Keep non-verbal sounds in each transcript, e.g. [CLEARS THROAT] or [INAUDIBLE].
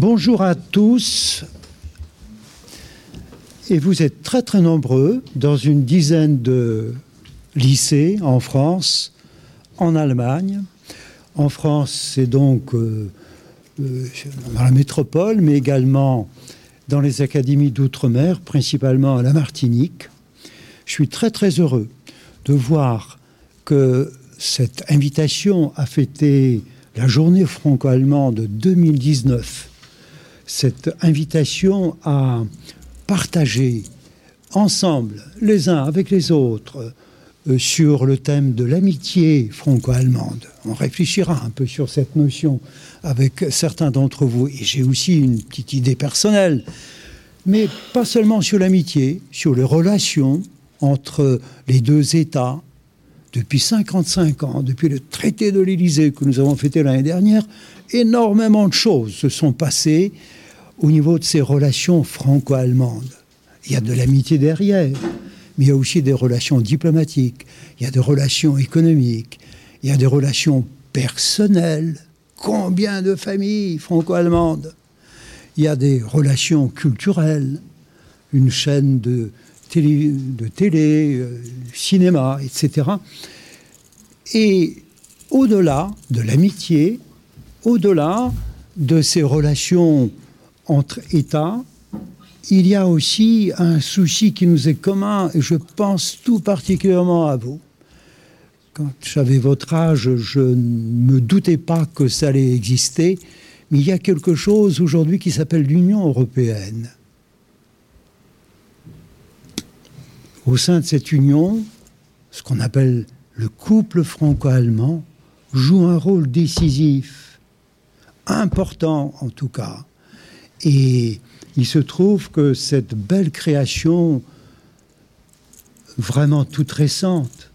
Bonjour à tous. Et vous êtes très très nombreux dans une dizaine de lycées en France, en Allemagne. En France, c'est donc euh, euh, dans la métropole, mais également dans les académies d'outre-mer, principalement à la Martinique. Je suis très très heureux de voir que cette invitation à fêter la journée franco-allemande 2019, cette invitation à partager ensemble, les uns avec les autres, euh, sur le thème de l'amitié franco-allemande. On réfléchira un peu sur cette notion avec certains d'entre vous. Et j'ai aussi une petite idée personnelle, mais pas seulement sur l'amitié, sur les relations entre les deux États. Depuis 55 ans, depuis le traité de l'Élysée que nous avons fêté l'année dernière, énormément de choses se sont passées au niveau de ces relations franco-allemandes. Il y a de l'amitié derrière, mais il y a aussi des relations diplomatiques, il y a des relations économiques, il y a des relations personnelles. Combien de familles franco-allemandes? Il y a des relations culturelles, une chaîne de télé, de télé euh, cinéma, etc. Et au-delà de l'amitié, au-delà de ces relations entre États, il y a aussi un souci qui nous est commun, et je pense tout particulièrement à vous. Quand j'avais votre âge, je ne me doutais pas que ça allait exister, mais il y a quelque chose aujourd'hui qui s'appelle l'Union européenne. Au sein de cette union, ce qu'on appelle le couple franco-allemand joue un rôle décisif, important en tout cas. Et il se trouve que cette belle création, vraiment toute récente,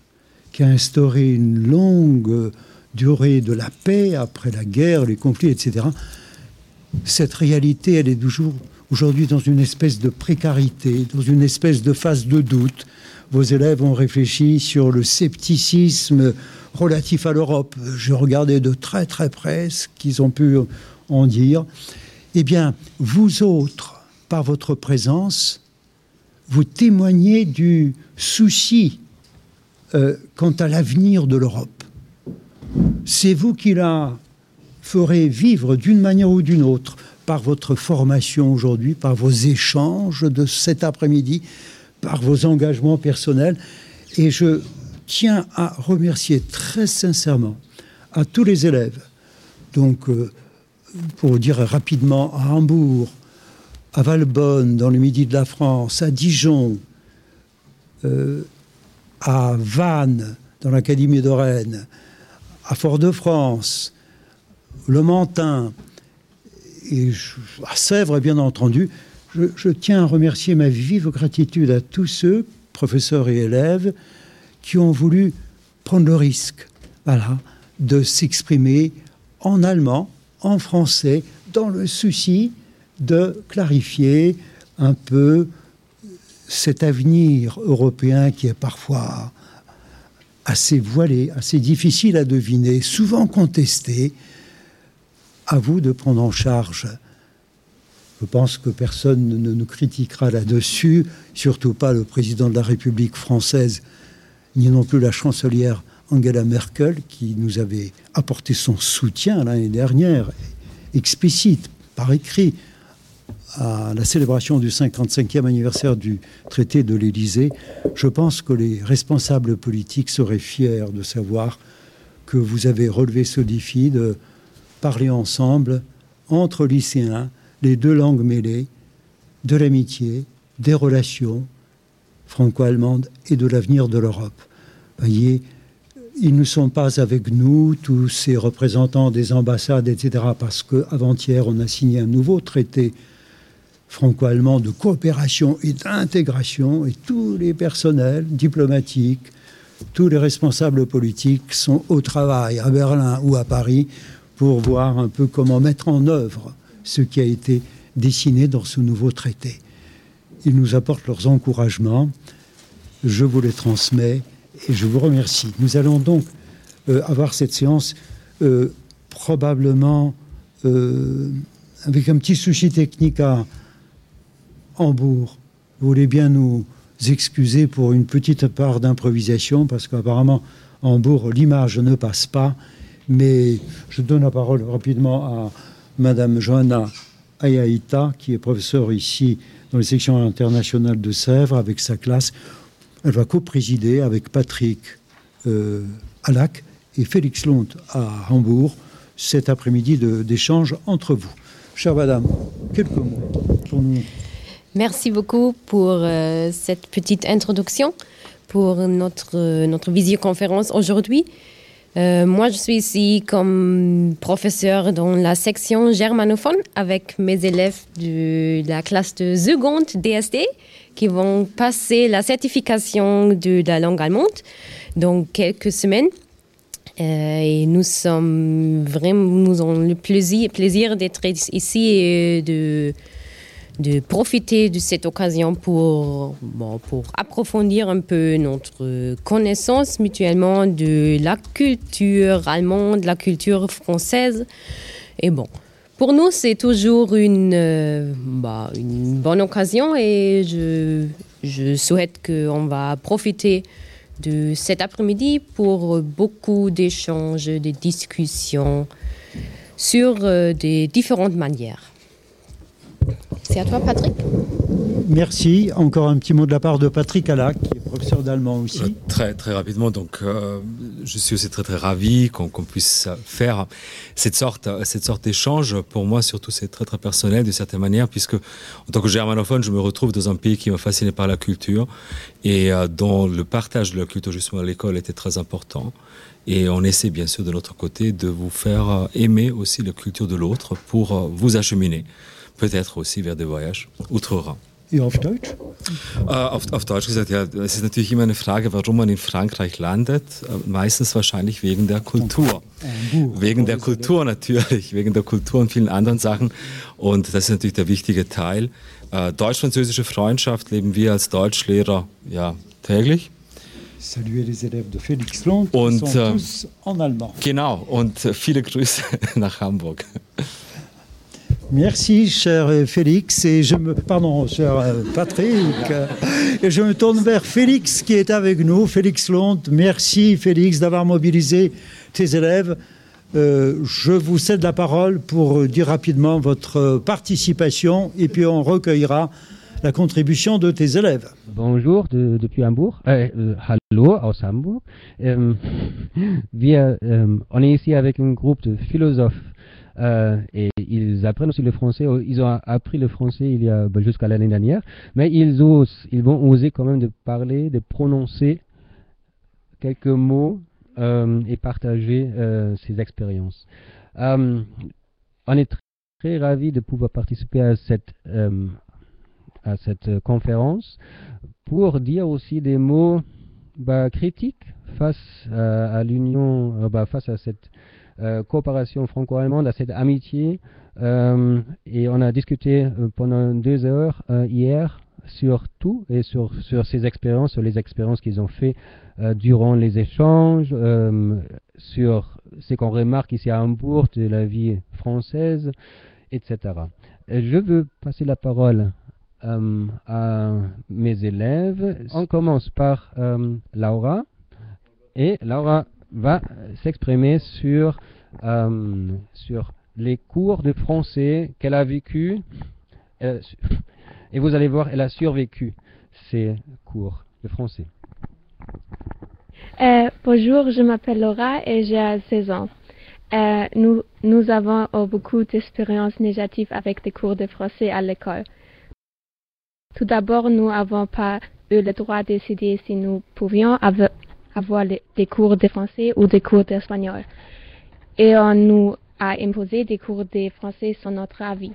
qui a instauré une longue durée de la paix après la guerre, les conflits, etc., cette réalité, elle est toujours aujourd'hui dans une espèce de précarité, dans une espèce de phase de doute. Vos élèves ont réfléchi sur le scepticisme relatif à l'Europe. Je regardais de très très près ce qu'ils ont pu en dire. Eh bien, vous autres, par votre présence, vous témoignez du souci euh, quant à l'avenir de l'Europe. C'est vous qui la ferez vivre d'une manière ou d'une autre par votre formation aujourd'hui, par vos échanges de cet après-midi, par vos engagements personnels. Et je tiens à remercier très sincèrement à tous les élèves. Donc, euh, pour dire rapidement, à Hambourg, à Valbonne, dans le midi de la France, à Dijon, euh, à Vannes, dans l'Académie de Rennes, à Fort-de-France, le Mentin, et à Sèvres, bien entendu, je, je, tiens à remercier ma vive gratitude à tous ceux, professeurs et élèves, qui ont voulu prendre le risque voilà, de s'exprimer en allemand, en français, dans le souci de clarifier un peu cet avenir européen qui est parfois assez voilé, assez difficile à deviner, souvent contesté. À vous de prendre en charge. Je pense que personne ne nous critiquera là-dessus, surtout pas le président de la République française, ni non plus la chancelière Angela Merkel, qui nous avait apporté son soutien l'année dernière, explicite, par écrit, à la célébration du 55e anniversaire du traité de l'Élysée, je pense que les responsables politiques seraient fiers de savoir que vous avez relevé ce défi de parler ensemble entre lycéens, les deux langues mêlées, de l'amitié, des relations franco-allemandes et de l'avenir de l'Europe. Voyez, ils ne sont pas avec nous, tous ces représentants des ambassades, etc., parce qu'avant-hier, on a signé un nouveau traité franco-allemand de coopération et d'intégration, et tous les personnels diplomatiques, tous les responsables politiques sont au travail à Berlin ou à Paris pour voir un peu comment mettre en œuvre ce qui a été dessiné dans ce nouveau traité. Ils nous apportent leurs encouragements, je vous les transmets et je vous remercie. Nous allons donc euh, avoir cette séance euh, probablement euh, avec un petit souci technique à Hambourg. Vous voulez bien nous excuser pour une petite part d'improvisation, parce qu'apparemment, Hambourg, l'image ne passe pas. Mais je donne la parole rapidement à Madame Johanna Ayaïta, qui est professeure ici dans les sections internationales de Sèvres avec sa classe. Elle va co-présider avec Patrick euh, Alac et Félix Lont à Hambourg cet après-midi d'échange entre vous. Chère Madame, quelques mots. Merci beaucoup pour euh, cette petite introduction pour notre, notre visioconférence aujourd'hui. Euh, moi, je suis ici comme professeur dans la section germanophone avec mes élèves de la classe de seconde DSD qui vont passer la certification de la langue allemande dans quelques semaines. Euh, et nous sommes vraiment, nous avons le plaisir, plaisir d'être ici et de de profiter de cette occasion pour, bon, pour approfondir un peu notre connaissance mutuellement de la culture allemande, la culture française. Et bon, pour nous, c'est toujours une, euh, bah, bonne occasion et je, je souhaite qu'on va profiter de cet après-midi pour beaucoup d'échanges, de discussions sur euh, des différentes manières. C'est à toi, Patrick. Merci. Encore un petit mot de la part de Patrick Alac, qui est professeur d'allemand aussi. Euh, très, très rapidement. Donc, euh, je suis aussi très, très ravi qu'on puisse faire cette sorte, cette sorte d'échange. Pour moi, surtout, c'est très, très personnel, de certaine manière, puisque en tant que germanophone, je me retrouve dans un pays qui m'a fasciné par la culture et euh, dont le partage de la culture, justement, à l'école était très important. Et on essaie, bien sûr, de notre côté, de vous faire aimer aussi la culture de l'autre pour vous acheminer peut-être aussi vers des voyages outre-Rhin. Et auf Deutsch? Äh, auf, auf, Deutsch gesagt, ja, es ist natürlich immer eine Frage, warum man in Frankreich landet. Äh, meistens wahrscheinlich wegen der Kultur. Wegen der Kultur natürlich, wegen der Kultur und vielen anderen Sachen. Und das ist natürlich der wichtige Teil. Äh, Deutsch-französische Freundschaft leben wir als Deutschlehrer ja täglich. Saluer les élèves de Félix Long, und, sont äh, tous en allemand. Genau, und viele Grüße [LAUGHS] nach Hamburg. Merci, cher Félix. Et je me, pardon, cher Patrick. Et je me tourne vers Félix qui est avec nous, Félix Lont. Merci, Félix, d'avoir mobilisé tes élèves. Euh, je vous cède la parole pour dire rapidement votre participation et puis on recueillera la contribution de tes élèves. Bonjour de, depuis Hambourg. Euh, euh, hallo. Euh, euh, on est ici avec un groupe de philosophes euh, et ils apprennent aussi le français. Ils ont appris le français il y a bah, jusqu'à l'année dernière, mais ils osent, ils vont oser quand même de parler, de prononcer quelques mots euh, et partager euh, ces expériences. on est très, très ravis de pouvoir participer à cette à cette conférence pour dire aussi des mots bah, critiques face à, l'union, bah, face à cette euh, coopération franco-allemande, à cette amitié. Euh, et on a discuté euh, pendant deux heures hier sur tout et sur, sur ces expériences, sur les expériences qu'ils ont fait durant les échanges, sur ce qu'on remarque ici à Hambourg de la vie française, etc. je veux passer la parole à mes élèves. On commence par Laura. Et Laura va s'exprimer sur, euh, sur les cours de français qu'elle a vécu. Et vous allez voir, elle a survécu ces cours de français. Euh, bonjour, je m'appelle Laura et j'ai 16 ans. Euh, nous, nous avons beaucoup d'expériences négatives avec des cours de français à l'école. Tout d'abord, nous n'avons pas eu le droit de décider si nous pouvions avoir des cours de français ou des cours d'espagnol. Et on nous a imposé des cours de français sans notre avis.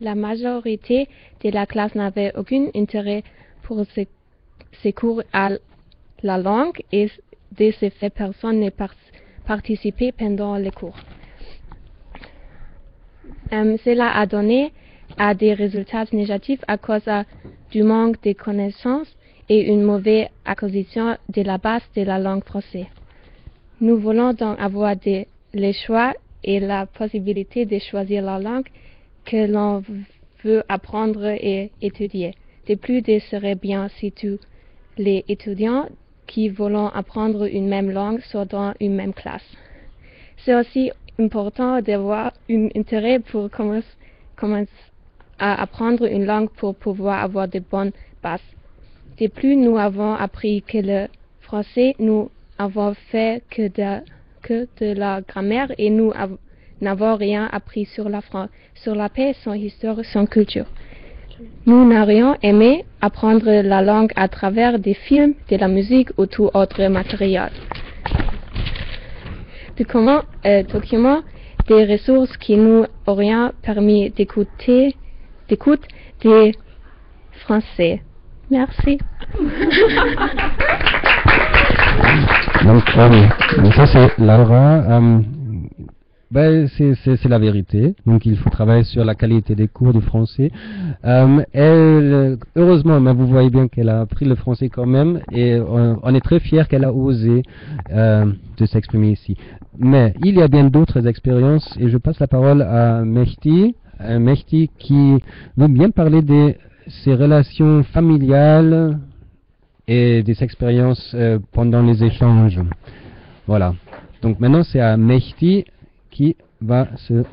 La majorité de la classe n'avait aucun intérêt pour ces, cours à la langue et de ce fait, personne n'a participé pendant les cours. Euh, cela a donné à des résultats négatifs à cause du manque de connaissances et une mauvaise acquisition de la base de la langue française. Nous voulons donc avoir des, les choix et la possibilité de choisir la langue que l'on veut apprendre et étudier. De plus, il serait bien si tous les étudiants qui veulent apprendre une même langue sont dans une même classe. C'est aussi important d'avoir un intérêt pour commencer, commencer à apprendre une langue pour pouvoir avoir de bonnes bases. De plus, nous avons appris que le français, nous avons fait que de, que de la grammaire et nous n'avons rien appris sur la France, sur la paix, son histoire, son culture. Nous n'aurions aimé apprendre la langue à travers des films, de la musique ou tout autre matériel. Documents, euh, documents des ressources qui nous auraient permis d'écouter, d'écoute des Français. Merci. Donc, euh, ça c'est Laura. Euh, ben, c'est la vérité. Donc, il faut travailler sur la qualité des cours de français. Euh, heureusement, mais vous voyez bien qu'elle a appris le français quand même, et on, est très fiers qu'elle a osé euh, de s'exprimer ici. Mais il y a bien d'autres expériences, et je passe la parole à Mehdi, euh, Mehdi qui veut bien parler de ses relations familiales et des expériences euh, pendant les échanges. Voilà. Donc maintenant, c'est à Mehdi qui va se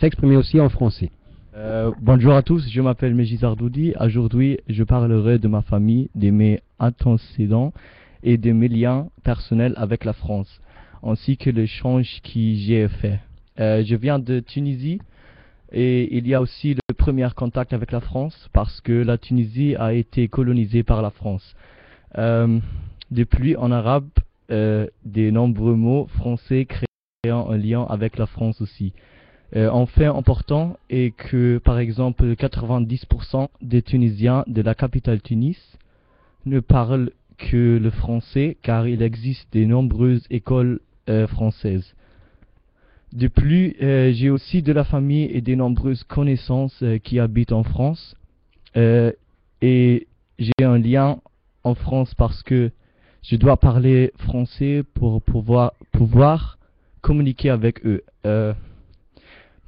s'exprimer aussi en français. Euh, bonjour à tous, je m'appelle Mejis Ardoudi. Aujourd'hui, je parlerai de ma famille, de mes antécédents et de mes liens personnels avec la France, ainsi que l'échange que j'ai fait. Euh, je viens de Tunisie et il y a aussi le premier contact avec la France parce que la Tunisie a été colonisée par la France. Euh, depuis en arabe, euh, des nombreux mots français créent un lien avec la France aussi. Euh, un fait important est que, par exemple, 90% des Tunisiens de la capitale Tunis ne parlent que le français car il existe de nombreuses écoles euh, françaises. De plus, euh, j'ai aussi de la famille et de nombreuses connaissances euh, qui habitent en France. Euh, et j'ai un lien en France parce que je dois parler français pour pouvoir, pouvoir communiquer avec eux.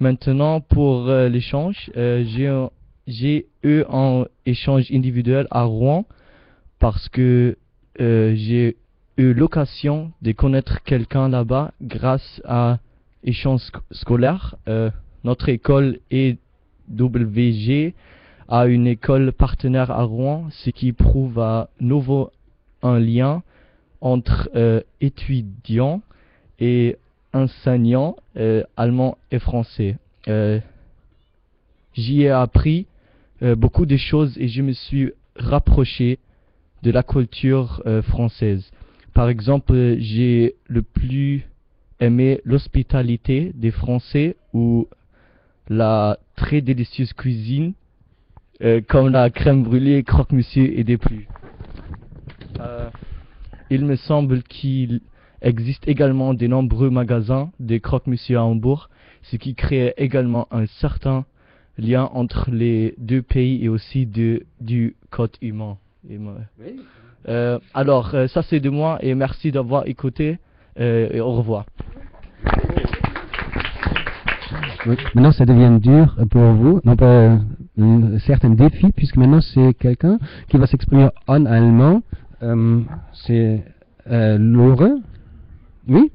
Maintenant, pour l'échange, j'ai eu un échange individuel à Rouen parce que j'ai eu l'occasion de connaître quelqu'un là-bas grâce à échange sc- scolaire. Euh, notre école EWG a une école partenaire à Rouen, ce qui prouve à nouveau un lien entre euh, étudiants et enseignants euh, allemands et français. Euh, J'y ai appris euh, beaucoup de choses et je me suis rapproché de la culture euh, française. Par exemple, j'ai le plus aimé l'hospitalité des Français ou la très délicieuse cuisine euh, comme la crème brûlée, croque-monsieur et des plus. Euh, il me semble qu'il existe également de nombreux magasins de croque-monsieur à Hambourg, ce qui crée également un certain lien entre les deux pays et aussi de, du code humain. Et moi- Euh, alors, ça c'est de moi et merci d'avoir écouté euh, et au revoir. Oui. Maintenant, ça devient dur pour vous. Non pas un certain défi, puisque maintenant, c'est quelqu'un qui va s'exprimer en allemand. Euh, c'est euh, Laure. Oui.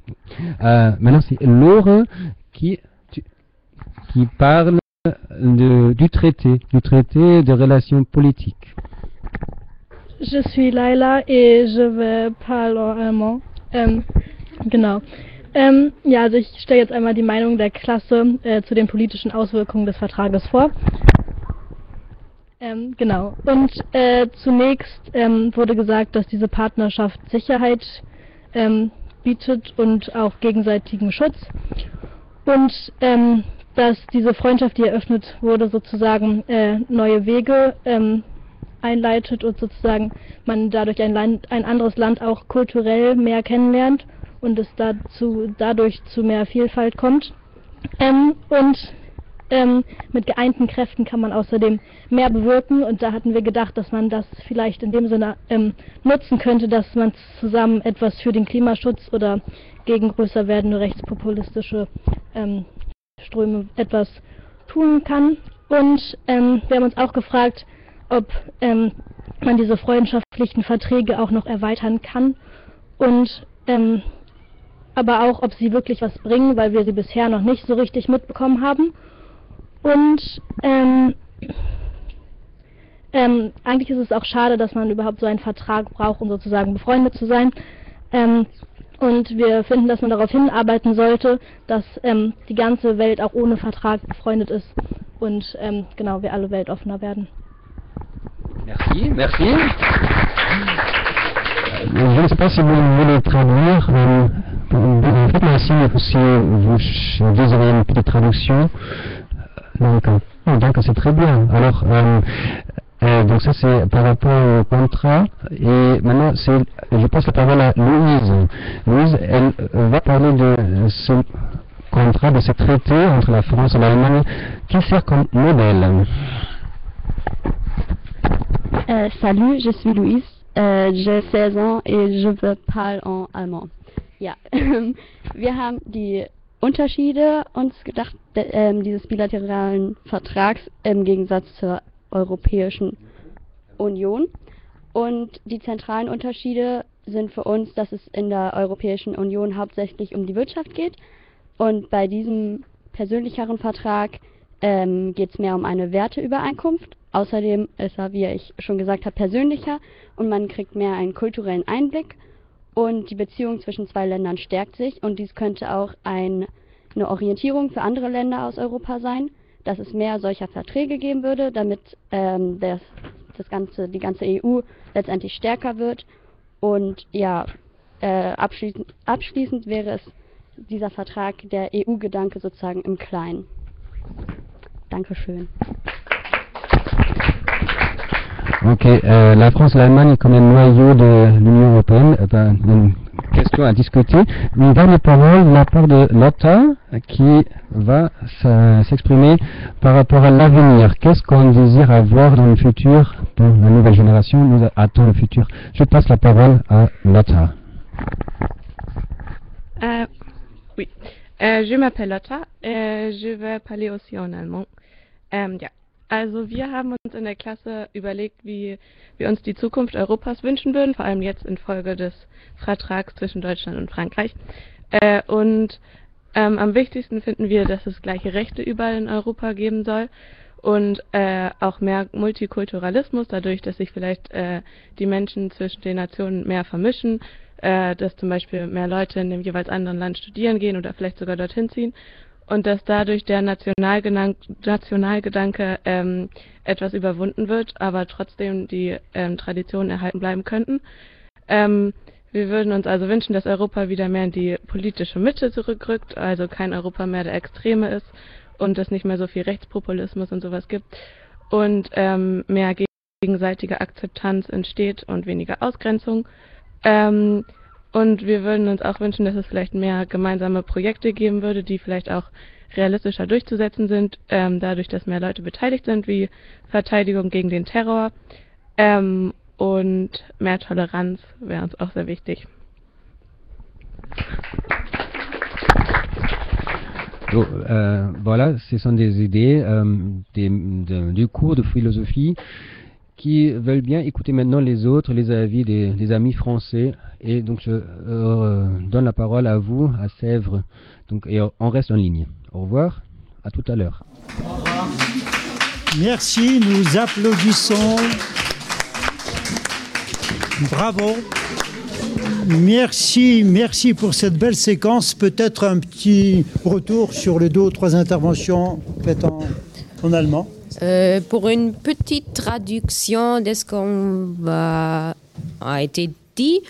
Euh, maintenant, c'est Laure qui, tu- qui parle de- du traité, du traité de relations politiques. Je suis Laila et je vais parler allemand. Ähm, genau. Ähm, ja, also ich stelle jetzt einmal die Meinung der Klasse äh, zu den politischen Auswirkungen des Vertrages vor. Ähm, genau. Und äh, zunächst ähm, wurde gesagt, dass diese Partnerschaft Sicherheit ähm, bietet und auch gegenseitigen Schutz. Und ähm, dass diese Freundschaft, die eröffnet wurde, sozusagen äh, neue Wege ähm, einleitet und sozusagen man dadurch ein, Land, ein anderes Land auch kulturell mehr kennenlernt und es dazu, dadurch zu mehr Vielfalt kommt. Ähm, und ähm, mit geeinten Kräften kann man außerdem mehr bewirken und da hatten wir gedacht, dass man das vielleicht in dem Sinne ähm, nutzen könnte, dass man zusammen etwas für den Klimaschutz oder gegen größer werdende rechtspopulistische ähm, Ströme etwas tun kann. Und ähm, wir haben uns auch gefragt, ob ähm, man diese freundschaftlichen Verträge auch noch erweitern kann und ähm, aber auch, ob sie wirklich was bringen, weil wir sie bisher noch nicht so richtig mitbekommen haben. Und ähm, ähm, eigentlich ist es auch schade, dass man überhaupt so einen Vertrag braucht, um sozusagen befreundet zu sein. Ähm, und wir finden, dass man darauf hinarbeiten sollte, dass ähm, die ganze Welt auch ohne Vertrag befreundet ist und ähm, genau wir alle weltoffener werden. Merci, merci. Je ne sais pas si vous voulez traduire. Euh, Faites-moi signe si vous désirez une petite traduction. Donc, oh, donc c'est très bien. Alors, euh, euh, donc ça c'est par rapport au contrat. Et maintenant, je passe la parole à Louise. Louise, elle va parler de ce contrat, de ce traité entre la France et l'Allemagne qui sert comme modèle. Euh, salut, je suis Louise. J'ai 16 ans et je veux parler en allemand. Ja, wir haben die Unterschiede uns gedacht, äh, dieses bilateralen Vertrags im Gegensatz zur Europäischen Union. Und die zentralen Unterschiede sind für uns, dass es in der Europäischen Union hauptsächlich um die Wirtschaft geht. Und bei diesem persönlicheren Vertrag ähm, geht es mehr um eine Werteübereinkunft. Außerdem ist er, wie ich schon gesagt habe, persönlicher und man kriegt mehr einen kulturellen Einblick und die Beziehung zwischen zwei Ländern stärkt sich und dies könnte auch ein, eine Orientierung für andere Länder aus Europa sein, dass es mehr solcher Verträge geben würde, damit ähm, das, das ganze, die ganze EU letztendlich stärker wird und ja, äh, abschließend, abschließend wäre es dieser Vertrag der EU-Gedanke sozusagen im Kleinen. Dankeschön. Ok, euh, la France et l'Allemagne comme un noyau de l'Union européenne, euh, ben, une question à discuter. Une dernière parole de la part de Lotta qui va s'exprimer par rapport à l'avenir. Qu'est-ce qu'on désire avoir dans le futur, dans la nouvelle génération? Nous attend le futur. Je passe la parole à Lotta. Euh, oui, euh, je m'appelle Lotta, et je vais parler aussi en allemand. Ja, also wir haben uns in der Klasse überlegt, wie wir uns die Zukunft Europas wünschen würden, vor allem jetzt infolge des Vertrags zwischen Deutschland und Frankreich. Äh, und ähm, am wichtigsten finden wir, dass es gleiche Rechte überall in Europa geben soll und äh, auch mehr Multikulturalismus, dadurch, dass sich vielleicht äh, die Menschen zwischen den Nationen mehr vermischen, äh, dass zum Beispiel mehr Leute in dem jeweils anderen Land studieren gehen oder vielleicht sogar dorthin ziehen und dass dadurch der Nationalgedanke ähm, etwas überwunden wird, aber trotzdem die ähm, Traditionen erhalten bleiben könnten. Ähm, wir würden uns also wünschen, dass Europa wieder mehr in die politische Mitte zurückrückt, also kein Europa mehr der Extreme ist und es nicht mehr so viel Rechtspopulismus und sowas gibt und ähm, mehr gegenseitige Akzeptanz entsteht und weniger Ausgrenzung. Ähm, und wir würden uns auch wünschen, dass es vielleicht mehr gemeinsame Projekte geben würde, die vielleicht auch realistischer durchzusetzen sind, ähm, dadurch, dass mehr Leute beteiligt sind, wie Verteidigung gegen den Terror. Ähm, und mehr Toleranz wäre uns auch sehr wichtig. So, euh, voilà, ce sont des idées euh, des, de, du cours de philosophie qui veulent bien écouter maintenant les autres, les avis des, amis français. Et donc je euh, donne la parole à vous, à Sèvres. Donc, et on reste en ligne. Au revoir, à tout à l'heure. Merci, nous applaudissons. Bravo. Merci, merci pour cette belle séquence. Peut-être un petit retour sur les deux ou trois interventions faites en allemand. Euh, pour une petite traduction de ce qu'on va, a été dit,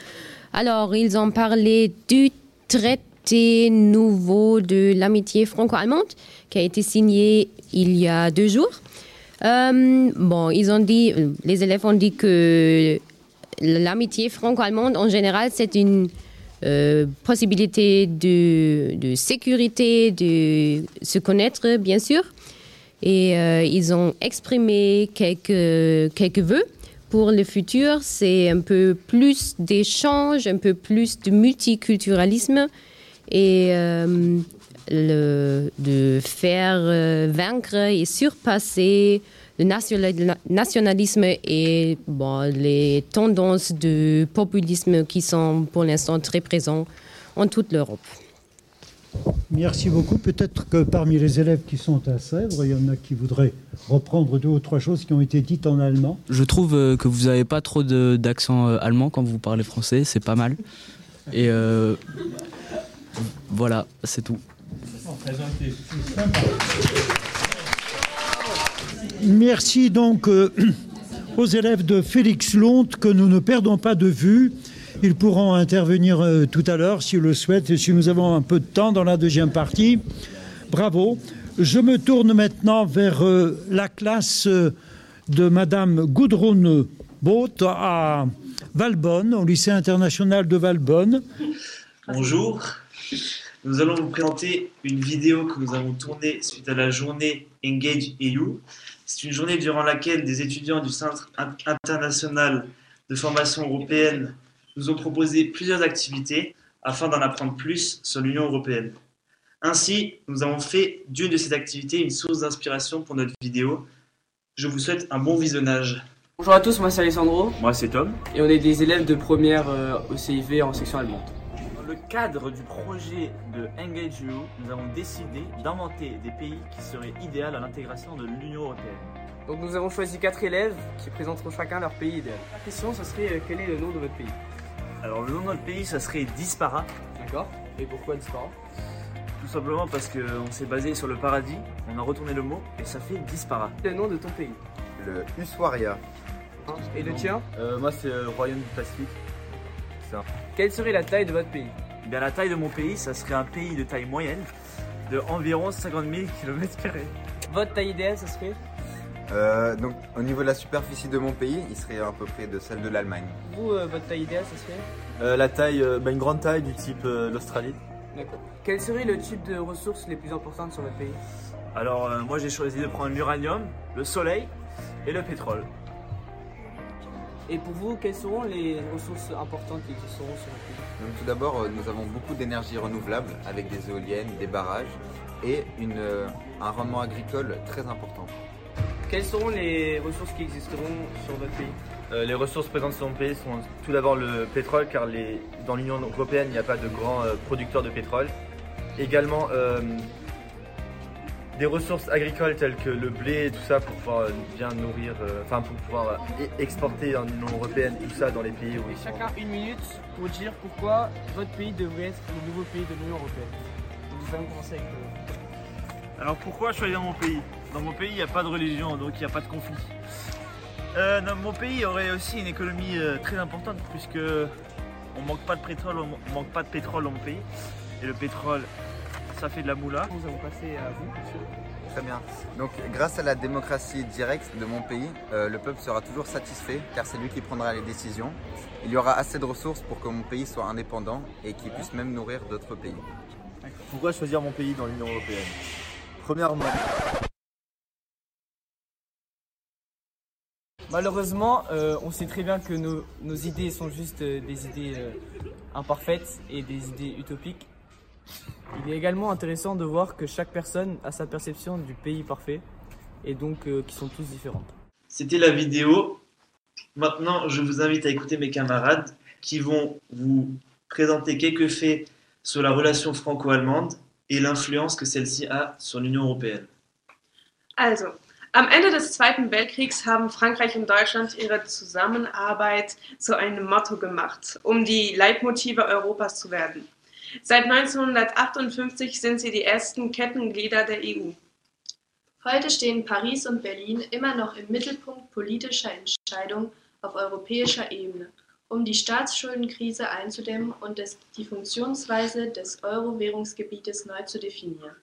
alors ils ont parlé du traité nouveau de l'amitié franco-allemande qui a été signé il y a deux jours. Euh, bon, ils ont dit, les élèves ont dit que l'amitié franco-allemande en général c'est une euh, possibilité de, de, sécurité, de se connaître bien sûr. Et euh, ils ont exprimé quelques, quelques vœux pour le futur. C'est un peu plus d'échange, un peu plus de multiculturalisme et euh, de faire euh, vaincre et surpasser le nationalisme et les tendances de populisme qui sont pour l'instant très présents en toute l'Europe. Merci beaucoup. Peut-être que parmi les élèves qui sont à Sèvres, il y en a qui voudraient reprendre deux ou trois choses qui ont été dites en allemand. Je trouve euh, que vous n'avez pas trop d'accent euh, allemand quand vous parlez français, c'est pas mal. Et euh, voilà, c'est tout. Merci donc [CLEARS THROAT] aux élèves de Félix Lonte que nous ne perdons pas de vue. Ils pourront intervenir euh, tout à l'heure s'ils le souhaitent si nous avons un peu de temps dans la deuxième partie. Bravo. Je me tourne maintenant vers euh, la classe euh, de Madame Gudrun Both à Valbonne, au lycée international de Valbonne. Bonjour. Nous allons vous présenter une vidéo que nous avons tournée suite à la journée Engage EU. C'est une journée durant laquelle des étudiants du Centre international de formation européenne nous ont proposé plusieurs activités afin d'en apprendre plus sur l'Union européenne. Ainsi, nous avons fait d'une de ces activités une source d'inspiration pour notre vidéo. Je vous souhaite un bon visionnage. Bonjour à tous, moi c'est Alessandro. Moi c'est Tom. Et on est des élèves de première euh, au CIV en section allemande. Dans le cadre du projet de Engage EU, nous avons décidé d'inventer des pays qui seraient idéaux à l'intégration de l'Union européenne. Donc nous avons choisi quatre élèves qui présenteront chacun leur pays idéal. La question, ce serait euh, quel est le nom de votre pays? Alors le nom de notre pays, ça serait Dispara. D'accord. Et pourquoi Dispara? Tout simplement parce qu'on s'est basé sur le paradis, on a retourné le mot et ça fait Dispara. Le nom de ton pays? Le Uswaria. Et le tien? Euh, Moi c'est le Royaume du Pacifique. Ça. Quelle serait la taille de votre pays? Eh bien, La taille de mon pays, ça serait un pays de taille moyenne de environ 50 000 km. Votre taille idéale, ça serait? Euh, donc, au niveau de la superficie de mon pays, il serait à peu près de celle de l'Allemagne. Vous, euh, votre taille idéale, ça serait euh, La taille, bah, une grande taille du type l'Australie. D'accord. Quel serait le type de ressources les plus importantes sur votre pays Alors, moi j'ai choisi de prendre l'uranium, le soleil et le pétrole. Et pour vous, quelles seront les ressources importantes qui seront sur votre pays? Donc, Tout d'abord, nous avons beaucoup d'énergie renouvelable avec des éoliennes, des barrages et une, un rendement agricole très important. Quelles seront les ressources qui existeront sur votre pays euh, Les ressources présentes sur mon pays sont tout d'abord le pétrole, car dans l'Union européenne, il n'y a pas de grands euh, producteurs de pétrole. Également euh, des ressources agricoles telles que le blé et tout ça pour pouvoir bien nourrir, enfin pour pouvoir exporter en Union européenne tout ça dans les pays où ils sont. Chacun une minute pour dire pourquoi votre pays devrait être le nouveau pays de l'Union européenne. Nous allons commencer avec. Alors pourquoi choisir mon pays? Dans mon pays, il n'y a pas de religion, donc il n'y a pas de conflit. Euh, dans mon pays aurait aussi une économie euh, très importante puisque on manque pas de pétrole, on manque pas de pétrole dans mon pays. Et le pétrole, ça fait de la moula. Nous allons passer à vous, monsieur. Très bien. Donc, grâce à la démocratie directe de mon pays, euh, le peuple sera toujours satisfait car c'est lui qui prendra les décisions. Il y aura assez de ressources pour que mon pays soit indépendant et qu'il puisse même nourrir d'autres pays. Pourquoi choisir mon pays dans l'Union européenne? Premièrement, Malheureusement, euh, on sait très bien que nos, idées sont juste euh, des idées euh, imparfaites et des idées utopiques. Il est également intéressant de voir que chaque personne a sa perception du pays parfait et donc qui sont tous différentes. C'était la vidéo. Maintenant, je vous invite à écouter mes camarades qui vont vous présenter quelques faits sur la relation franco-allemande et l'influence que celle-ci a sur l'Union européenne. Also, Am Ende des Zweiten Weltkriegs haben Frankreich und Deutschland ihre Zusammenarbeit zu einem Motto gemacht, um die Leitmotive Europas zu werden. Seit 1958 sind sie die ersten Kettenglieder der EU. Heute stehen Paris und Berlin immer noch im Mittelpunkt politischer Entscheidungen auf europäischer Ebene, um die Staatsschuldenkrise einzudämmen und die Funktionsweise des Euro-Währungsgebietes neu zu definieren.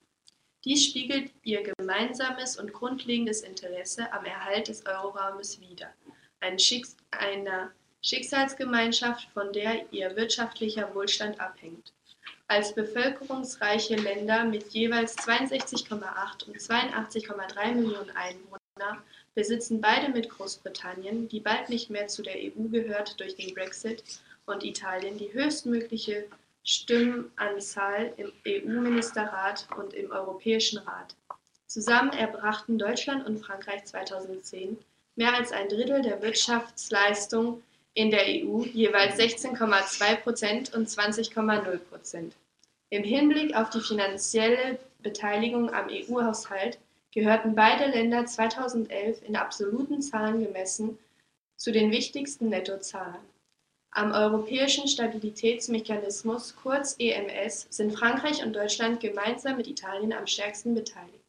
Dies spiegelt ihr gemeinsames und grundlegendes Interesse am Erhalt des Euroraumes wider, einer Schicksalsgemeinschaft, von der ihr wirtschaftlicher Wohlstand abhängt. Als bevölkerungsreiche Länder mit jeweils 62,8 und 82,3 Millionen Einwohnern besitzen beide mit Großbritannien, die bald nicht mehr zu der EU gehört durch den Brexit, und Italien die höchstmögliche Stimmenanzahl im EU-Ministerrat und im Europäischen Rat. Zusammen erbrachten Deutschland und Frankreich 2010 mehr als ein Drittel der Wirtschaftsleistung in der EU, jeweils 16,2 Prozent und 20,0 Prozent. Im Hinblick auf die finanzielle Beteiligung am EU-Haushalt gehörten beide Länder 2011 in absoluten Zahlen gemessen zu den wichtigsten Nettozahlern. Am Europäischen Stabilitätsmechanismus, kurz EMS, sind Frankreich und Deutschland gemeinsam mit Italien am stärksten beteiligt.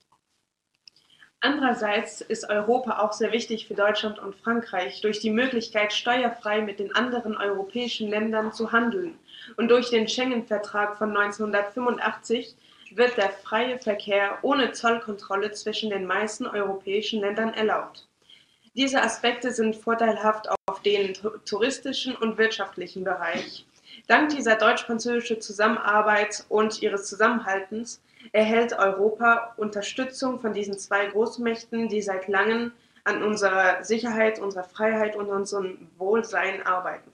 Andererseits ist Europa auch sehr wichtig für Deutschland und Frankreich durch die Möglichkeit, steuerfrei mit den anderen europäischen Ländern zu handeln. Und durch den Schengen-Vertrag von 1985 wird der freie Verkehr ohne Zollkontrolle zwischen den meisten europäischen Ländern erlaubt. Diese Aspekte sind vorteilhaft auf den touristischen und wirtschaftlichen Bereich. Dank dieser deutsch-französischen Zusammenarbeit und ihres Zusammenhaltens erhält Europa Unterstützung von diesen zwei Großmächten, die seit langem an unserer Sicherheit, unserer Freiheit und unserem Wohlsein arbeiten.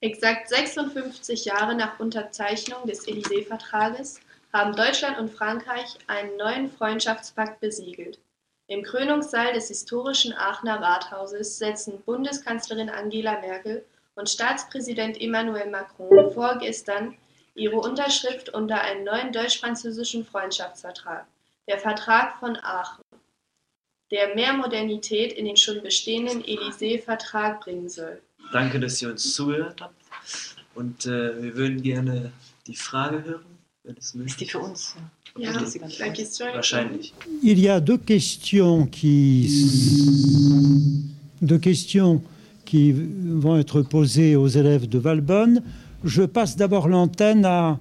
Exakt 56 Jahre nach Unterzeichnung des Élysée-Vertrages haben Deutschland und Frankreich einen neuen Freundschaftspakt besiegelt. Im Krönungssaal des historischen Aachener Rathauses setzen Bundeskanzlerin Angela Merkel und Staatspräsident Emmanuel Macron vorgestern ihre Unterschrift unter einen neuen deutsch-französischen Freundschaftsvertrag, der Vertrag von Aachen, der mehr Modernität in den schon bestehenden Élysée-Vertrag bringen soll. Danke, dass Sie uns zugehört haben. Und äh, wir würden gerne die Frage hören, Il y a deux questions qui, deux questions qui vont être posées aux élèves de Valbonne. Je passe d'abord l'antenne à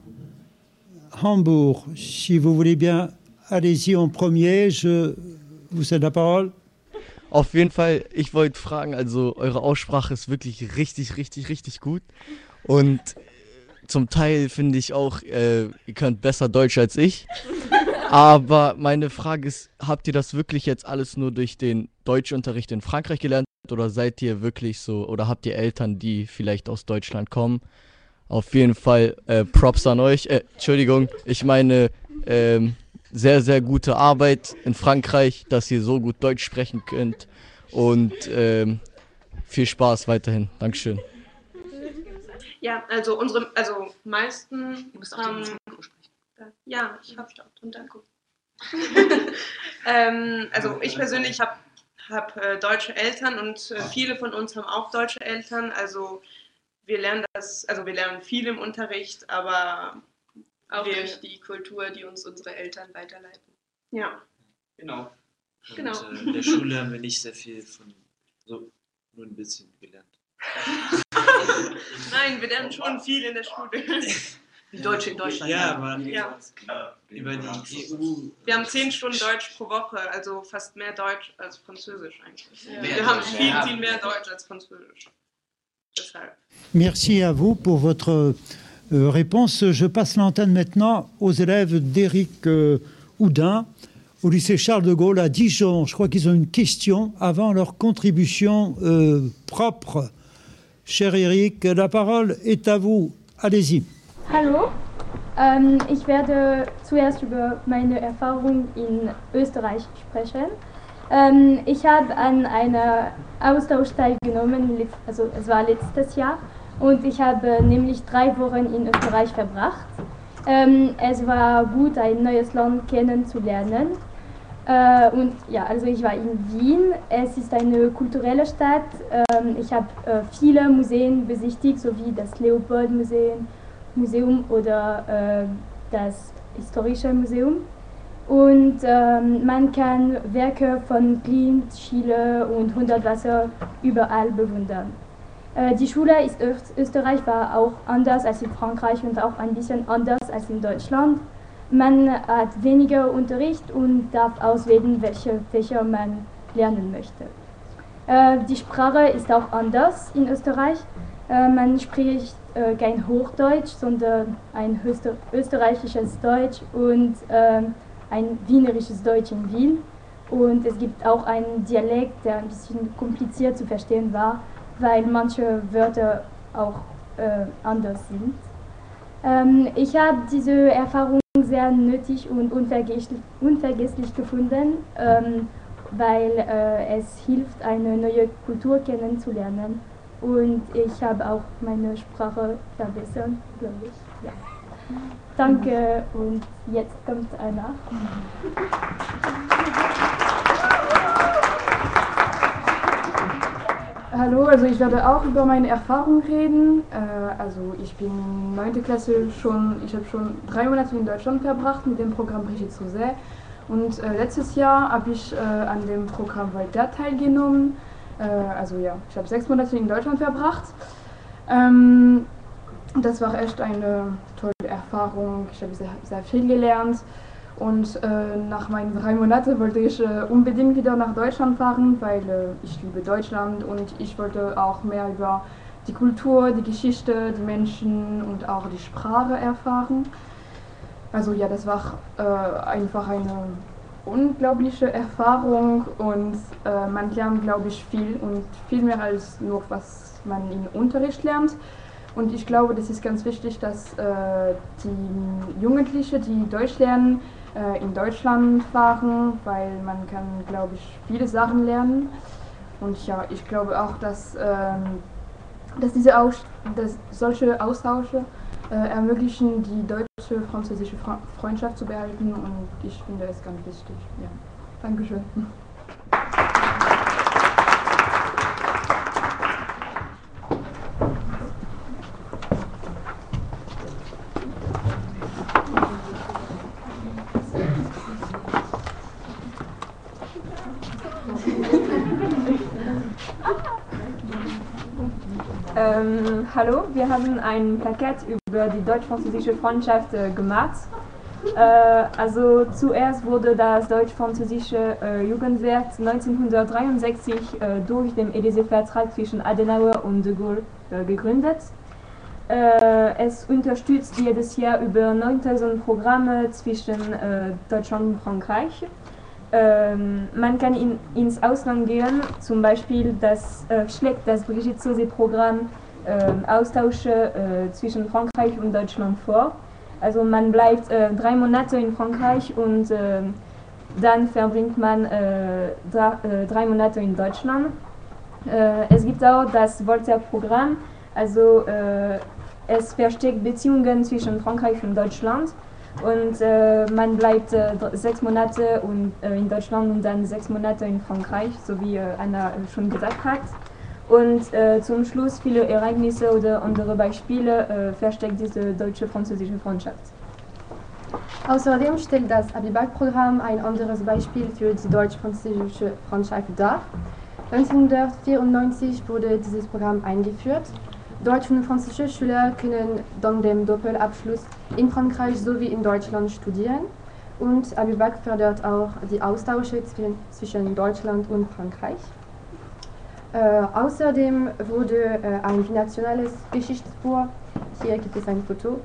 Hambourg. Si vous voulez bien, allez-y en premier. Je vous cède la parole. Auf jeden Fall, ich wollte fragen, also eure Aussprache ist wirklich richtig, richtig, richtig gut. Und zum Teil finde ich auch, äh, ihr könnt besser Deutsch als ich. Aber meine Frage ist, habt ihr das wirklich jetzt alles nur durch den Deutschunterricht in Frankreich gelernt oder seid ihr wirklich so oder habt ihr Eltern, die vielleicht aus Deutschland kommen? Auf jeden Fall äh, Props an euch. Äh, Entschuldigung, ich meine ähm, sehr, sehr gute Arbeit in Frankreich, dass ihr so gut Deutsch sprechen könnt und ähm, viel Spaß weiterhin. Dankeschön. Ja, also unsere, also meisten haben. Ja, ich habe und danke. [LAUGHS] ähm, also ich persönlich habe hab, äh, deutsche Eltern und äh, viele von uns haben auch deutsche Eltern. Also wir lernen das, also wir lernen viel im Unterricht, aber Auch wir, durch die Kultur, die uns unsere Eltern weiterleiten. Ja. Genau. Und, Genau. Äh, in der Schule haben wir nicht sehr viel von, so nur ein bisschen gelernt. [LAUGHS] Nein, wir lernen schon viel in der Schule. Die Deutsche in Deutschland. Ja, aber Ja. über die EU. Wir haben zehn Stunden Deutsch pro Woche, also fast mehr Deutsch als Französisch eigentlich. Ja. Wir haben viel, viel mehr Deutsch als Französisch. Deshalb. Merci à vous pour votre euh, réponse. Je passe l'antenne maintenant aux élèves d'Éric euh, Houdin au lycée Charles de Gaulle à Dijon. Je crois qu'ils ont une question avant leur contribution euh, propre. Cher Eric, la parole est à vous. Allez-y. Hallo, ähm, ich werde zuerst über meine Erfahrung in Österreich sprechen. Ähm, ich habe an einer Austausch teilgenommen, also es war letztes Jahr, und ich habe nämlich drei Wochen in Österreich verbracht. Ähm, es war gut, ein neues Land kennenzulernen. Äh, und ja, also ich war in Wien. Es ist eine kulturelle Stadt. Ähm, ich habe äh, viele Museen besichtigt, sowie das Leopold-Museum Museum oder äh, das Historische Museum. Und ähm, man kann Werke von Klimt, Schiele und Hundertwasser überall bewundern. Äh, die Schule in Österreich war auch anders als in Frankreich und auch ein bisschen anders als in Deutschland. Man hat weniger Unterricht und darf auswählen, welche Fächer man lernen möchte. Äh, die Sprache ist auch anders in Österreich. Äh, man spricht äh, kein Hochdeutsch, sondern ein Öster österreichisches Deutsch und ein wienerisches Deutsch in Wien. Und es gibt auch einen Dialekt, der ein bisschen kompliziert zu verstehen war, weil manche Wörter auch äh, anders sind. Ähm, ich habe diese Erfahrung sehr nötig und unvergesslich, unvergesslich gefunden, ähm, weil äh, es hilft, eine neue Kultur kennenzulernen. Und ich habe auch meine Sprache verbessert, glaube ich. Ja. Danke und jetzt kommt einer. [LAUGHS] Hallo, also ich werde auch über meine Erfahrung reden. Äh, also ich bin 9. Klasse schon, ich habe schon drei Monate in Deutschland verbracht mit dem Programm Brigitte Sauzet. Und äh, letztes Jahr habe ich äh, an dem Programm Voltaire teilgenommen. Also ja, ich habe sechs Monate in Deutschland verbracht. Ähm, das war echt eine tolle Erfahrung. Ich habe sehr, sehr viel gelernt. Und äh, nach meinen drei Monaten wollte ich äh, unbedingt wieder nach Deutschland fahren, weil äh, ich liebe Deutschland und ich wollte auch mehr über die Kultur, die Geschichte, die Menschen und auch die Sprache erfahren. Also ja, das war äh, einfach eine unglaubliche Erfahrung und äh, man lernt, glaube ich, viel und viel mehr als nur, was man im Unterricht lernt. Und ich glaube, das ist ganz wichtig, dass äh, die Jugendlichen, die Deutsch lernen, äh, in Deutschland fahren, weil man kann, glaube ich, viele Sachen lernen. Und ja, ich glaube auch, dass, ähm, dass diese Aus dass solche Austausche äh, ermöglichen, die deutsche-französische Freundschaft zu behalten. Und ich finde es ganz wichtig. Ja. Dankeschön. Ähm, hallo, wir haben ein Plakat über die deutsch-französische Freundschaft äh, gemacht. Äh, also zuerst wurde das deutsch-französische äh, Jugendwerk 1963 äh, durch den Élysée-Vertrag zwischen Adenauer und de Gaulle äh, gegründet. Äh, es unterstützt jedes Jahr über 9000 Programme zwischen Deutschland und Frankreich. Ähm, man kann in, ins Ausland gehen, zum Beispiel das äh, schlägt das Brigitte Sauzet-Programm äh, Austausche äh, zwischen Frankreich und Deutschland vor. Also man bleibt äh, drei Monate in Frankreich und äh, dann verbringt man äh, drei Monate in Deutschland. es gibt auch das Voltaire-Programm, also es versteckt Beziehungen zwischen Frankreich und Deutschland. Und äh, man bleibt äh, sechs Monate und, äh, in Deutschland und dann sechs Monate in Frankreich, so wie Anna schon gesagt hat. Und äh, zum Schluss viele Ereignisse oder andere Beispiele äh, versteckt diese deutsche-französische Freundschaft. Außerdem stellt das Abibak-Programm ein anderes Beispiel für die deutsch-französische Freundschaft dar. 1994 wurde dieses Programm eingeführt Deutsch- und französische Schüler können dank dem Doppelabschluss in Frankreich sowie in Deutschland studieren. Und Abibak fördert auch die Austausche zwischen Deutschland und Frankreich. Äh, außerdem wurde äh, ein nationales Geschichtsbuch, hier gibt es ein Foto,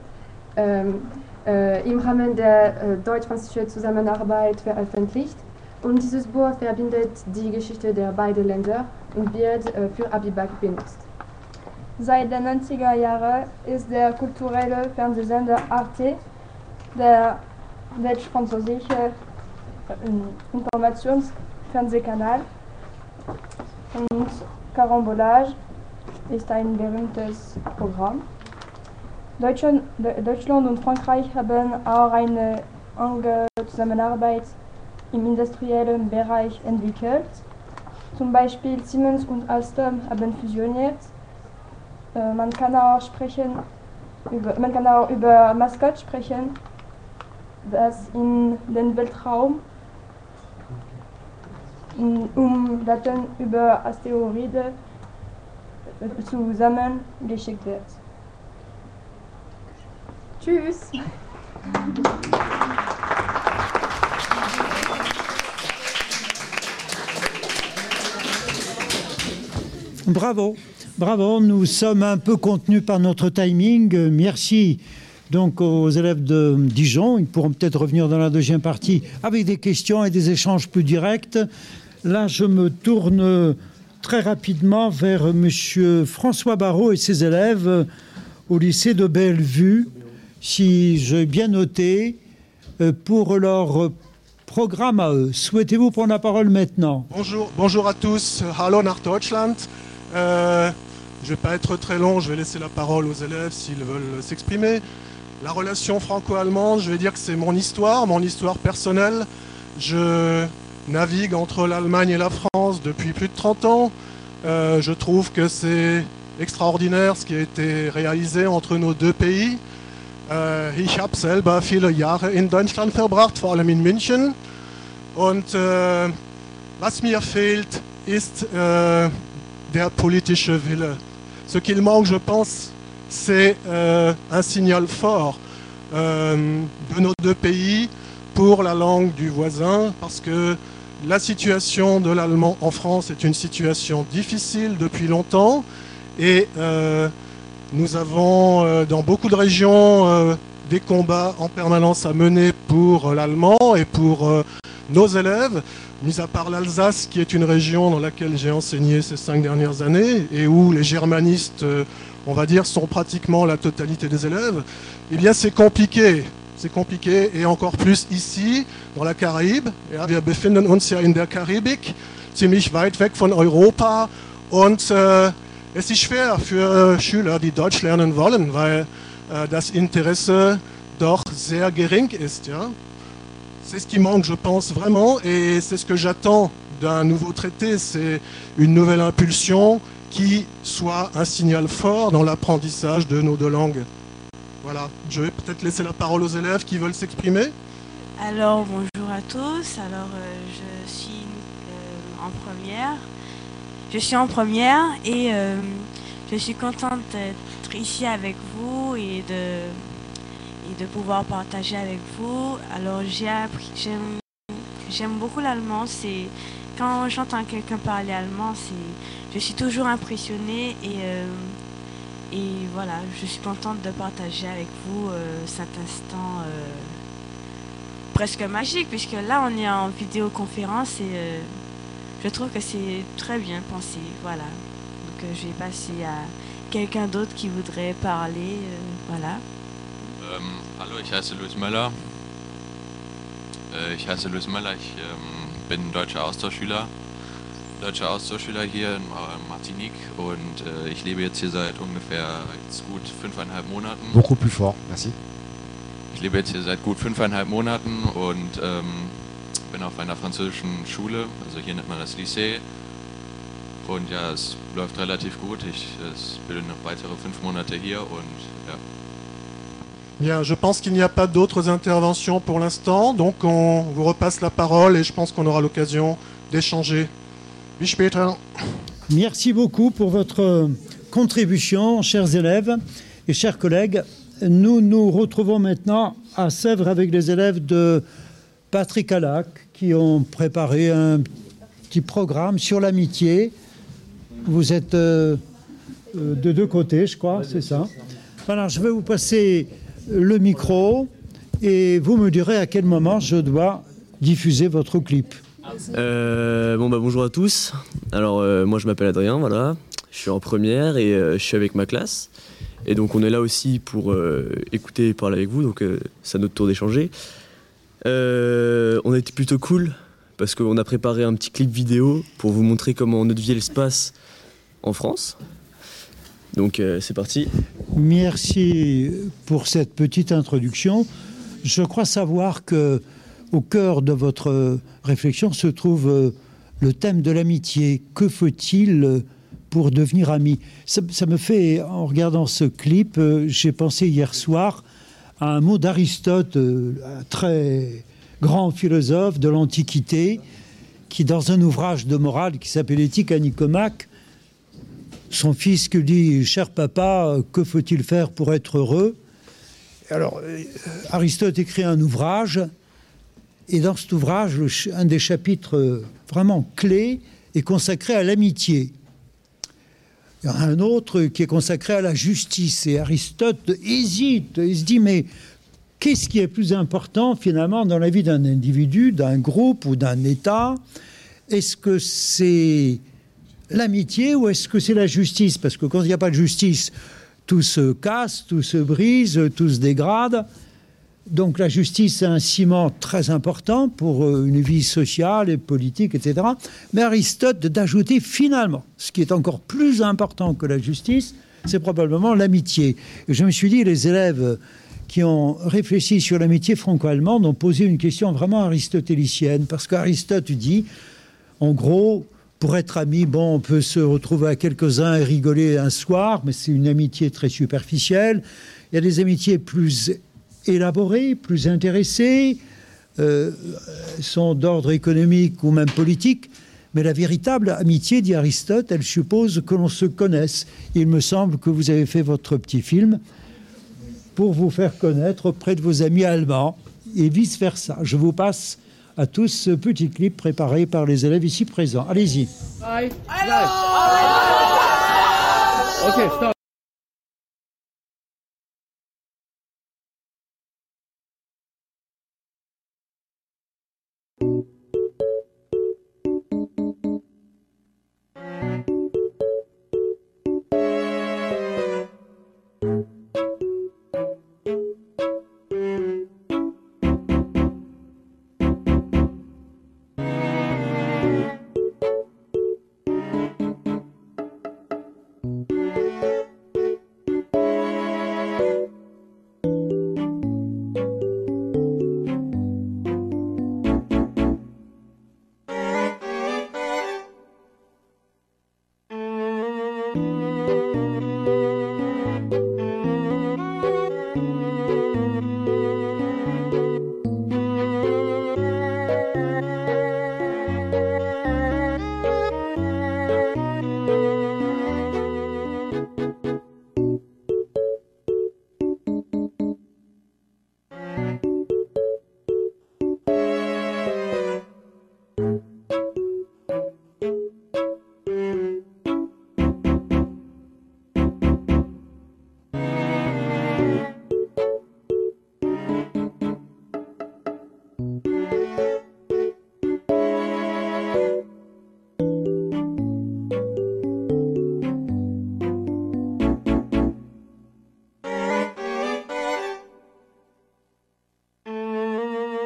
ähm, äh, im Rahmen der deutsch-französischen Zusammenarbeit veröffentlicht. Und dieses Buch verbindet die Geschichte der beiden Länder und wird für Abibak benutzt. Seit den 90er Jahren ist der kulturelle Fernsehsender Arte der deutsch-französische Informationsfernsehkanal und Carambolage ist ein berühmtes Programm. Deutschland, und Frankreich haben auch eine enge Zusammenarbeit im industriellen Bereich entwickelt. Zum Beispiel Siemens und Alstom haben fusioniert äh, man kann auch sprechen, über, man kann auch über Maskott sprechen, das in den Weltraum um Daten über Asteroide wird. Tschüss! Bravo! Bravo, nous sommes un peu contenus par notre timing. Merci donc aux élèves de Dijon. Ils pourront peut-être revenir dans la deuxième partie avec des questions et des échanges plus directs. Là, je me tourne très rapidement vers Monsieur François Barrault et ses élèves au lycée de Bellevue si j'ai bien noté, euh, pour leur programme à eux. Souhaitez-vous prendre la parole maintenant? Bonjour, bonjour à tous. Hallo nach Deutschland. Euh, je ne vais pas être très long, je vais laisser la parole aux élèves s'ils veulent s'exprimer. La relation franco-allemande, je vais dire que c'est mon histoire, mon histoire personnelle. Je navigue entre l'Allemagne et la France depuis plus de 30 ans. Euh, je trouve que c'est extraordinaire ce qui a été réalisé entre nos deux pays. Äh, ich habe selber viele Jahre in Deutschland verbracht, vor allem in München. Und äh, was mir fehlt, ist äh, der politische Wille. Ce qu'il manque, je pense, c'est euh, un signal fort euh, de nos deux pays pour la langue du voisin, parce que la situation de l'allemand en France est une situation difficile depuis longtemps et euh, nous avons euh, dans beaucoup de régions euh, des combats en permanence à mener pour l'allemand et pour nos élèves, mis à part l'Alsace, qui est une région dans laquelle j'ai enseigné ces cinq dernières années et où les germanistes, on va dire, sont pratiquement la totalité des élèves. Eh bien, c'est compliqué. C'est compliqué et encore plus ici, dans la Caraïbe. Ja, wir befinden uns ja in der Karibik, ziemlich weit weg von Europa und äh, es ist schwer für äh, Schüler, die Deutsch lernen wollen, weil äh, das Interesse doch sehr gering ist. C'est ce qui manque, je pense, vraiment, et c'est ce que j'attends d'un nouveau traité, c'est une nouvelle impulsion qui soit un signal fort dans l'apprentissage de nos deux langues. Voilà, je vais peut-être laisser la parole aux élèves qui veulent s'exprimer. Alors, bonjour à tous. Alors, euh, je suis euh, en première. Je suis en première et euh, je suis contente d'être ici avec vous et de, pouvoir partager avec vous. Alors j'ai appris, j'aime, beaucoup l'allemand. Quand j'entends quelqu'un parler allemand, je suis toujours impressionnée et et voilà, je suis contente de partager avec vous euh, cet instant presque magique puisque là on est en vidéoconférence et je trouve que c'est très bien pensé. Voilà. Donc euh, je vais passer à quelqu'un d'autre qui voudrait parler. Euh, voilà. Hallo, ich heiße Luis Möller. Äh, ich heiße Luis Möller, ich ähm, bin deutscher Austauschschüler. Deutscher Austauschschüler hier in Martinique und äh, ich lebe jetzt hier seit ungefähr jetzt gut fünfeinhalb Monaten. Beaucoup plus fort, merci. Ich lebe jetzt hier seit gut fünfeinhalb Monaten und ähm, bin auf einer französischen Schule, also hier nennt man das Lycée. Und ja, es läuft relativ gut. Ich bin noch weitere fünf Monate hier und ja. Bien, je pense qu'il n'y a pas d'autres interventions pour l'instant, donc on vous repasse la parole et je pense qu'on aura l'occasion d'échanger. Merci beaucoup pour votre contribution, chers élèves et chers collègues. Nous nous retrouvons maintenant à Sèvres avec les élèves de Patrick Alac, qui ont préparé un petit programme sur l'amitié. Vous êtes euh, euh, de deux côtés, je crois, c'est ça. Voilà, je vais vous passer le micro et vous me direz à quel moment je dois diffuser votre clip. Euh, bon bah bonjour à tous. Alors moi je m'appelle Adrien, voilà. Je suis en première et je suis avec ma classe. Et donc on est là aussi pour écouter et parler avec vous, donc c'est notre tour d'échanger. Euh, on a été plutôt cool parce qu'on a préparé un petit clip vidéo pour vous montrer comment notre vie se passe en France. Donc euh, c'est parti. Merci pour cette petite introduction. Je crois savoir que au cœur de votre réflexion se trouve euh, le thème de l'amitié. Que faut-il pour devenir ami? Ça, me fait, en regardant ce clip, j'ai pensé hier soir un mot d'Aristote, euh, un très grand philosophe de l'Antiquité, qui dans un ouvrage de morale qui s'appelle Éthique à Nicomaque, son fils qui dit Cher papa, que faut-il faire pour être heureux? Alors, euh, Aristote écrit un ouvrage, et dans cet ouvrage, un des chapitres vraiment clés est consacré à l'amitié. Il y a un autre qui est consacré à la justice. Et Aristote hésite. Il se dit, mais qu'est-ce qui est plus important finalement dans la vie d'un individu, d'un groupe ou d'un État? Est-ce que c'est l'amitié ou est-ce que c'est la justice? Parce que quand il n'y a pas de justice, tout se casse, tout se brise, tout se dégrade. Donc la justice est un ciment très important pour euh, une vie sociale et politique, etc. Mais Aristote d'ajouter finalement, ce qui est encore plus important que la justice, c'est probablement l'amitié. Je me suis dit, les élèves qui ont réfléchi sur l'amitié franco-allemande ont posé une question vraiment aristotélicienne, parce qu'Aristote dit, en gros, pour être amis, bon, on peut se retrouver à quelques-uns et rigoler un soir, mais c'est une amitié très superficielle. Il y a des amitiés plus élaborées, plus intéressées, euh, sont d'ordre économique ou même politique. Mais la véritable amitié, dit Aristote, elle suppose que l'on se connaisse. Il me semble que vous avez fait votre petit film pour vous faire connaître auprès de vos amis allemands et vice-versa. Je vous passe à tous ce petit clip préparé par les élèves ici présents. Allez-y. Ok, stop.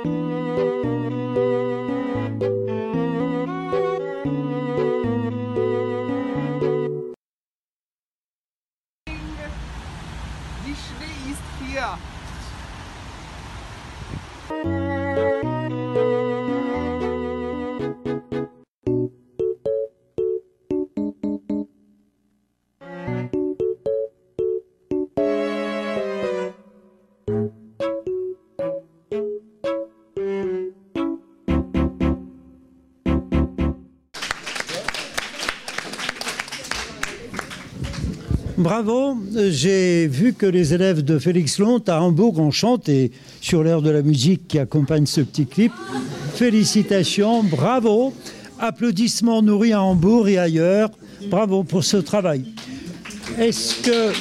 Die Bravo, j'ai vu que les élèves de Félix Lont à Hambourg ont chanté sur l'air de la musique qui accompagne ce petit clip. Félicitations, bravo, applaudissements nourris à Hambourg et ailleurs. Bravo pour ce travail. Est-ce que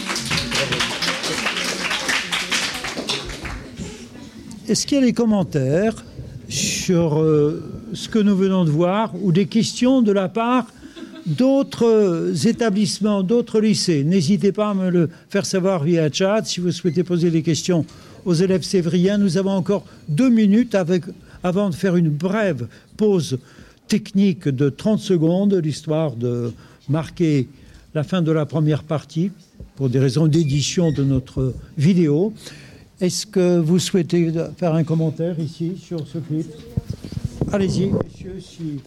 Est-ce qu'il y a des commentaires sur euh, ce que nous venons de voir ou des questions de la part d'autres établissements, d'autres lycées N'hésitez pas à me le faire savoir via chat si vous souhaitez poser des questions aux élèves sévriens. Nous avons encore deux minutes avant de faire une brève pause technique de 30 secondes, l'histoire de marquer la fin de la première partie pour des raisons d'édition de notre vidéo. Est-ce que vous souhaitez faire un commentaire ici sur ce clip? Allez-y, messieurs, si,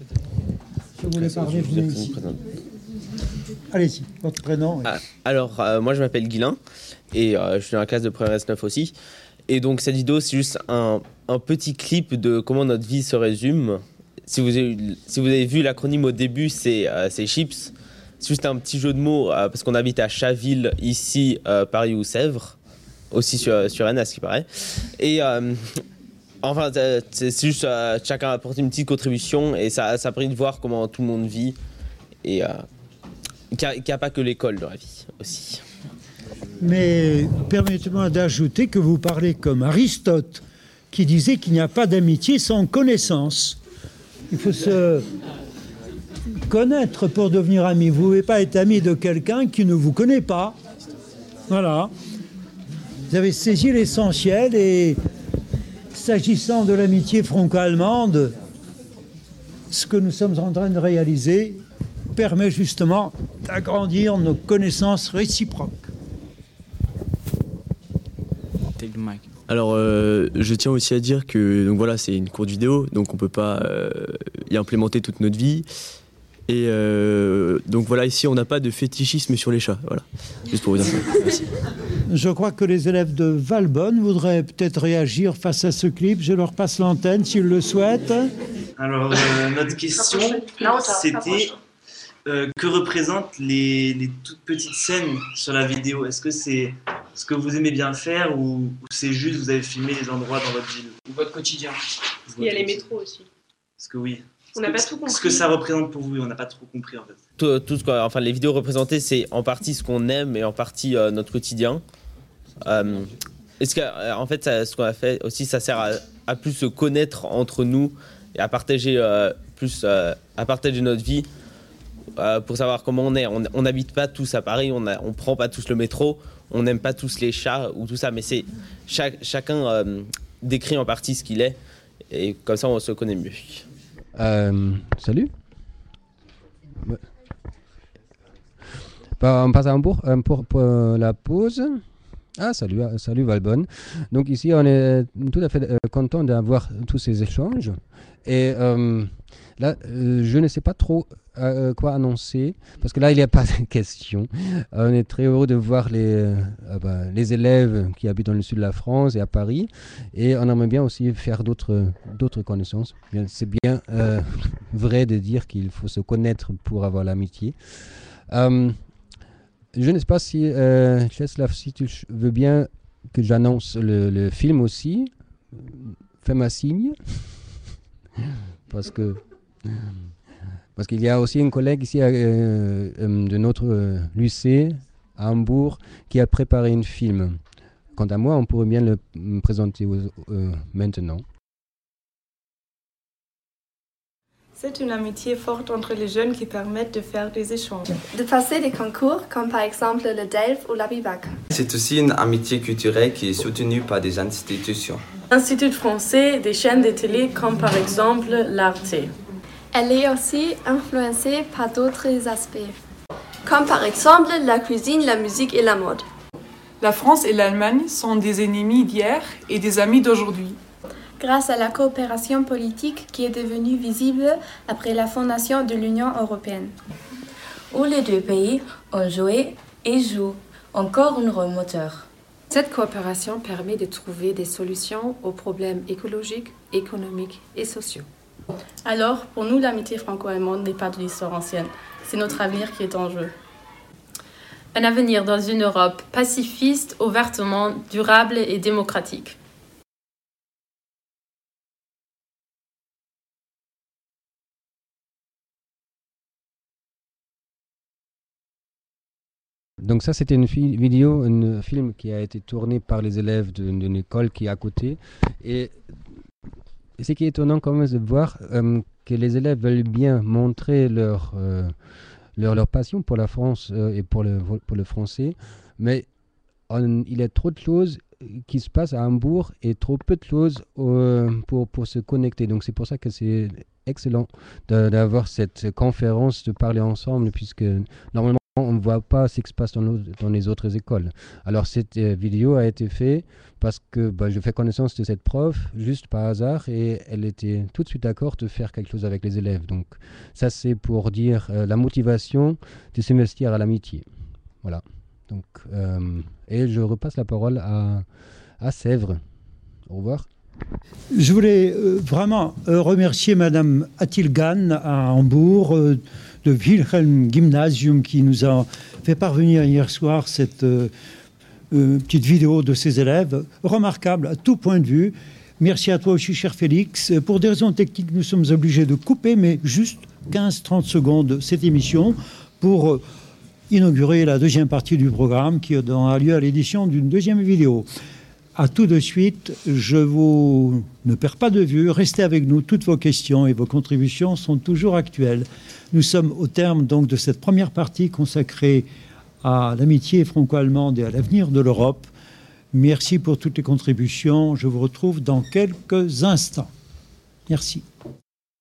vous voulez parler, venez ici. Allez-y, votre prénom. Ah, alors, euh, moi je m'appelle Guilain et euh, je suis dans la classe de première S9 aussi. Et donc cette vidéo, c'est juste un, un petit clip de comment notre vie se résume. Si vous avez, si vous avez vu l'acronyme au début, c'est euh, c'est CHIPS. C'est juste un petit jeu de mots parce qu'on habite à Chaville, ici, Paris ou Sèvres. Aussi sur, sur Rennes, à ce qui paraît. Et enfin, euh, c'est juste euh, chacun a apporté une petite contribution et ça, ça a de voir comment tout le monde vit. Et euh, qu'il n'y a pas que l'école dans la vie aussi. Mais permettez-moi d'ajouter que vous parlez comme Aristote, qui disait qu'il n'y a pas d'amitié sans connaissance. Il faut se connaître pour devenir ami. Vous ne pouvez pas être ami de quelqu'un qui ne vous connaît pas. Voilà. Vous avez saisi l'essentiel et s'agissant de l'amitié franco-allemande, ce que nous sommes en train de réaliser permet justement d'agrandir nos connaissances réciproques. Alors, euh, je tiens aussi à dire que donc voilà, c'est une courte vidéo, donc on peut pas euh, y implémenter toute notre vie. Et euh, donc voilà, ici, on n'a pas de fétichisme sur les chats. Voilà, juste pour vous dire ça. Merci. Je crois que les élèves de Valbonne voudraient peut-être réagir face à ce clip. Je leur passe l'antenne s'ils le souhaitent. Alors, euh, notre question, c'était euh, que représentent les, les toutes petites scènes sur la vidéo? Est-ce que c'est ce que vous aimez bien faire ou, ou c'est juste vous avez filmé les endroits dans votre ville? Ou votre quotidien. Il y a les métros aussi. Parce que oui? On n'a pas tout compris. Ce que ça représente pour vous, on n'a pas trop compris en fait. Tout, tout ce qu'on- enfin, les vidéos représentées, c'est en partie ce qu'on aime et en partie euh, notre quotidien. Euh, est-ce que, euh, en fait, ça- ce qu'on a fait aussi, ça sert à, à plus se connaître entre nous et à partager euh, plus, euh, à partager notre vie euh, pour savoir comment on est. On n'habite pas tous à Paris, on ne on prend pas tous le métro, on n'aime pas tous les chats ou tout ça, mais c'est chaque, chacun euh, décrit en partie ce qu'il est et comme ça on se connaît mieux. Euh, salut. Bah, on passe euh, pour, pour la pause. Ah, salut, euh, salut Valbonne. Donc ici, on est tout à fait euh, content d'avoir tous ces échanges. Et euh, là, euh, je ne sais pas trop euh, quoi annoncer, parce que là, il n'y a pas [LAUGHS] de questions. On est très heureux de voir les, euh, ah bah, les élèves qui habitent dans le sud de la France et à Paris. Et on aimerait bien aussi faire d'autres connaissances. C'est bien euh, [LAUGHS] vrai de dire qu'il faut se connaître pour avoir l'amitié. Euh, je ne sais pas si, euh, Czeslaw, si tu veux bien que j'annonce le, le film aussi. Fais-moi signe. [LAUGHS] Parce que. Parce qu'il y a aussi une collègue ici euh, euh, de notre euh, lycée à Hambourg qui a préparé un film. Quant à moi, on pourrait bien le présenter aux- euh, maintenant. C'est une amitié forte entre les jeunes qui permettent de faire des échanges. De passer des concours comme par exemple le DELF ou la BIVAC. C'est aussi une amitié culturelle qui est soutenue par des institutions. Institut français, des chaînes de télé comme par exemple l'Arte. Elle est aussi influencée par d'autres aspects, comme par exemple la cuisine, la musique et la mode. La France et l'Allemagne sont des ennemis d'hier et des amis d'aujourd'hui. grâce à la coopération politique qui est devenue visible après la fondation de l'Union européenne. où les deux pays ont joué et jouent encore un rôle moteur. Cette coopération permet de trouver des solutions aux problèmes écologiques, économiques et sociaux. Alors, pour nous, l'amitié franco-allemande n'est pas de l'histoire ancienne. C'est notre avenir qui est en jeu. Un avenir dans une Europe pacifiste, ouvertement durable et démocratique. Donc ça, c'était une vidéo, un film qui a été tourné par les élèves d'une école qui est à côté. Et ce qui est étonnant quand même, de voir euh, que les élèves veulent bien montrer leur, euh, leur, leur passion pour la France euh, et pour le, pour le français, mais il y a trop de choses qui se passent à Hambourg et trop peu de choses pour, pour se connecter. Donc c'est pour ça que c'est excellent d'avoir cette conférence, de parler ensemble, puisque normalement on ne voit pas ce qui se passe dans, les autres écoles. Alors cette euh, vidéo a été faite parce que bah, je fais connaissance de cette prof juste par hasard et elle était tout de suite d'accord de faire quelque chose avec les élèves. Donc ça c'est pour dire euh, la motivation de s'investir à l'amitié. Voilà. Donc, euh, et je repasse la parole à, à Sèvres. Au revoir. Je voulais vraiment remercier Madame Attilgan à Hambourg de Wilhelm Gymnasium qui nous a fait parvenir hier soir cette euh, euh, petite vidéo de ses élèves, remarquable à tout point de vue. Merci à toi aussi, cher Félix. Pour des raisons techniques, nous sommes obligés de couper, mais juste 15-30 secondes cette émission pour euh, inaugurer la deuxième partie du programme qui donnera lieu à l'édition d'une deuxième vidéo. À tout de suite, je vous ne perds pas de vue, restez avec nous, toutes vos questions et vos contributions sont toujours actuelles. Nous sommes au terme donc de cette première partie consacrée à l'amitié franco-allemande et à l'avenir de l'Europe. Merci pour toutes les contributions. Je vous retrouve dans quelques instants. Merci.